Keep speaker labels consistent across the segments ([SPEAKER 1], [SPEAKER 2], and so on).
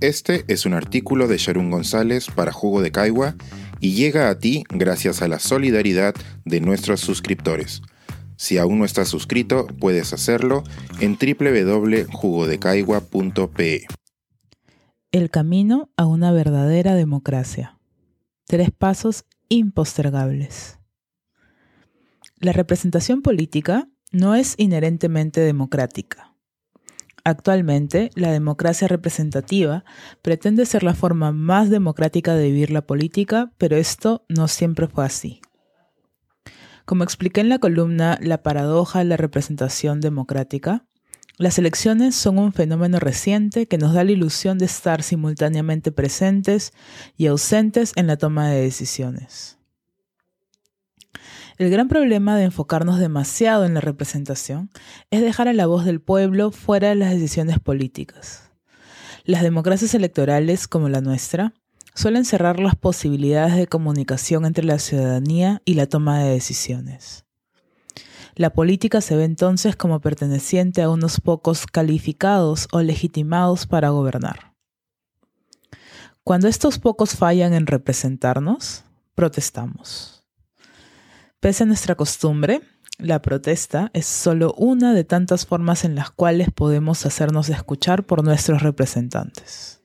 [SPEAKER 1] Este es un artículo de Sharon González para Jugo de Caigua y llega a ti gracias a la solidaridad de nuestros suscriptores. Si aún no estás suscrito, puedes hacerlo en www.jugodecaigua.pe.
[SPEAKER 2] El camino a una verdadera democracia. Tres pasos impostergables. La representación política no es inherentemente democrática. Actualmente, la democracia representativa pretende ser la forma más democrática de vivir la política, pero esto no siempre fue así. Como expliqué en la columna La paradoja de la representación democrática, las elecciones son un fenómeno reciente que nos da la ilusión de estar simultáneamente presentes y ausentes en la toma de decisiones. El gran problema de enfocarnos demasiado en la representación es dejar a la voz del pueblo fuera de las decisiones políticas. Las democracias electorales como la nuestra suelen cerrar las posibilidades de comunicación entre la ciudadanía y la toma de decisiones. La política se ve entonces como perteneciente a unos pocos calificados o legitimados para gobernar. Cuando estos pocos fallan en representarnos, protestamos. Pese a nuestra costumbre, la protesta es solo una de tantas formas en las cuales podemos hacernos escuchar por nuestros representantes.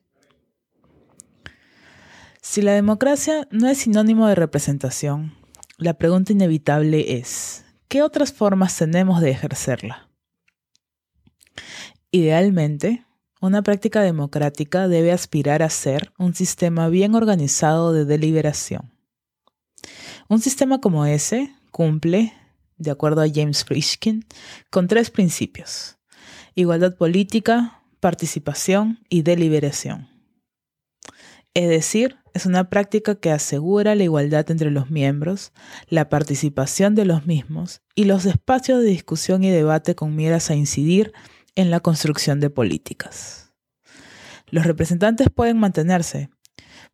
[SPEAKER 2] Si la democracia no es sinónimo de representación, la pregunta inevitable es, ¿qué otras formas tenemos de ejercerla? Idealmente, una práctica democrática debe aspirar a ser un sistema bien organizado de deliberación un sistema como ese cumple, de acuerdo a James Frischkin, con tres principios. Igualdad política, participación y deliberación. Es decir, es una práctica que asegura la igualdad entre los miembros, la participación de los mismos y los espacios de discusión y debate con miras a incidir en la construcción de políticas. Los representantes pueden mantenerse,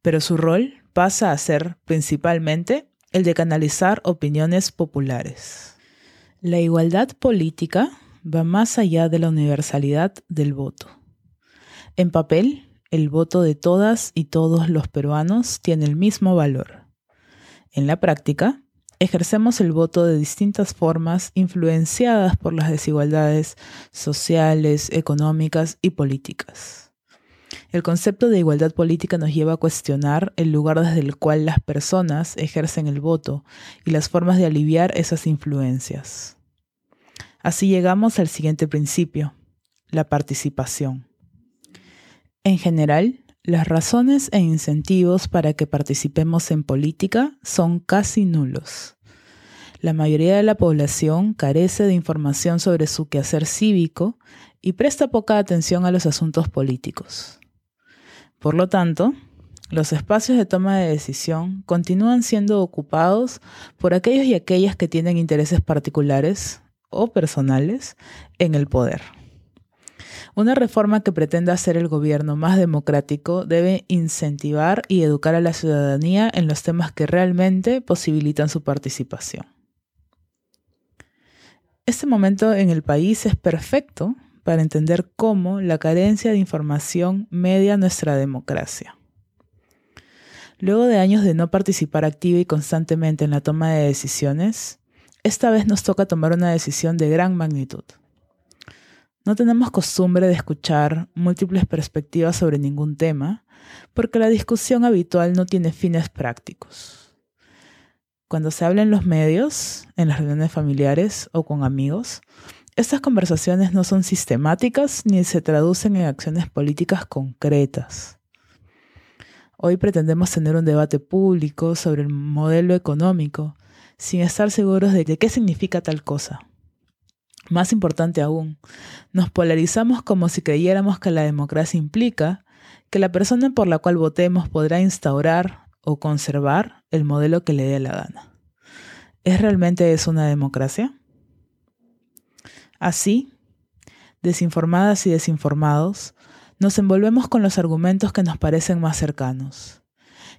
[SPEAKER 2] pero su rol pasa a ser principalmente el de canalizar opiniones populares. La igualdad política va más allá de la universalidad del voto. En papel, el voto de todas y todos los peruanos tiene el mismo valor. En la práctica, ejercemos el voto de distintas formas influenciadas por las desigualdades sociales, económicas y políticas. El concepto de igualdad política nos lleva a cuestionar el lugar desde el cual las personas ejercen el voto y las formas de aliviar esas influencias. Así llegamos al siguiente principio, la participación. En general, las razones e incentivos para que participemos en política son casi nulos. La mayoría de la población carece de información sobre su quehacer cívico y presta poca atención a los asuntos políticos. Por lo tanto, los espacios de toma de decisión continúan siendo ocupados por aquellos y aquellas que tienen intereses particulares o personales en el poder. Una reforma que pretenda hacer el gobierno más democrático debe incentivar y educar a la ciudadanía en los temas que realmente posibilitan su participación. Este momento en el país es perfecto para entender cómo la carencia de información media nuestra democracia. Luego de años de no participar activa y constantemente en la toma de decisiones, esta vez nos toca tomar una decisión de gran magnitud. No tenemos costumbre de escuchar múltiples perspectivas sobre ningún tema, porque la discusión habitual no tiene fines prácticos. Cuando se habla en los medios, en las reuniones familiares o con amigos, estas conversaciones no son sistemáticas ni se traducen en acciones políticas concretas. Hoy pretendemos tener un debate público sobre el modelo económico sin estar seguros de qué significa tal cosa. Más importante aún, nos polarizamos como si creyéramos que la democracia implica que la persona por la cual votemos podrá instaurar o conservar el modelo que le dé la gana. ¿Es realmente eso una democracia? Así, desinformadas y desinformados, nos envolvemos con los argumentos que nos parecen más cercanos.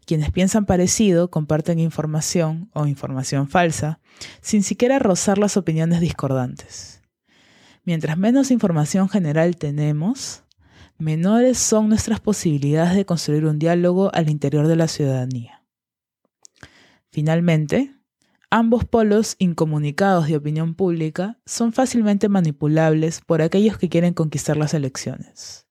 [SPEAKER 2] Quienes piensan parecido comparten información o información falsa sin siquiera rozar las opiniones discordantes. Mientras menos información general tenemos, menores son nuestras posibilidades de construir un diálogo al interior de la ciudadanía. Finalmente, ambos polos incomunicados de opinión pública son fácilmente manipulables por aquellos que quieren conquistar las elecciones.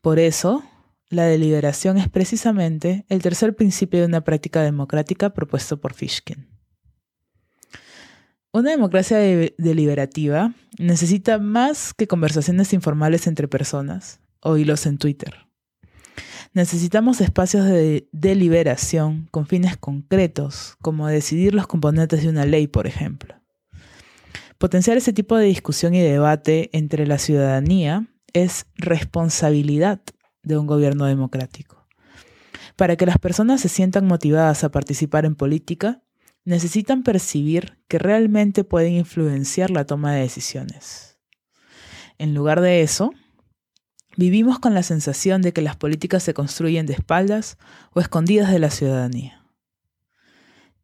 [SPEAKER 2] Por eso, la deliberación es precisamente el tercer principio de una práctica democrática propuesto por Fishkin. Una democracia deliberativa necesita más que conversaciones informales entre personas o hilos en Twitter. Necesitamos espacios de deliberación con fines concretos, como decidir los componentes de una ley, por ejemplo. Potenciar ese tipo de discusión y debate entre la ciudadanía es responsabilidad de un gobierno democrático. Para que las personas se sientan motivadas a participar en política, necesitan percibir que realmente pueden influenciar la toma de decisiones. En lugar de eso, vivimos con la sensación de que las políticas se construyen de espaldas o escondidas de la ciudadanía.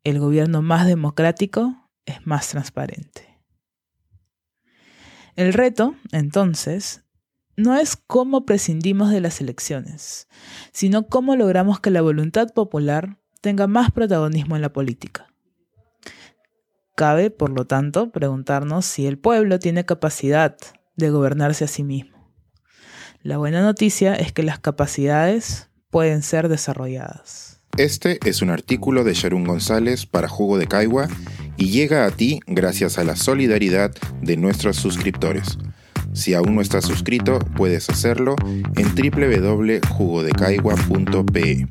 [SPEAKER 2] El gobierno más democrático es más transparente. El reto, entonces, no es cómo prescindimos de las elecciones, sino cómo logramos que la voluntad popular tenga más protagonismo en la política. Cabe, por lo tanto, preguntarnos si el pueblo tiene capacidad de gobernarse a sí mismo. La buena noticia es que las capacidades pueden ser desarrolladas.
[SPEAKER 1] Este es un artículo de Sharon González para Jugo de Caigua y llega a ti gracias a la solidaridad de nuestros suscriptores. Si aún no estás suscrito, puedes hacerlo en www.jugodecaigua.pe.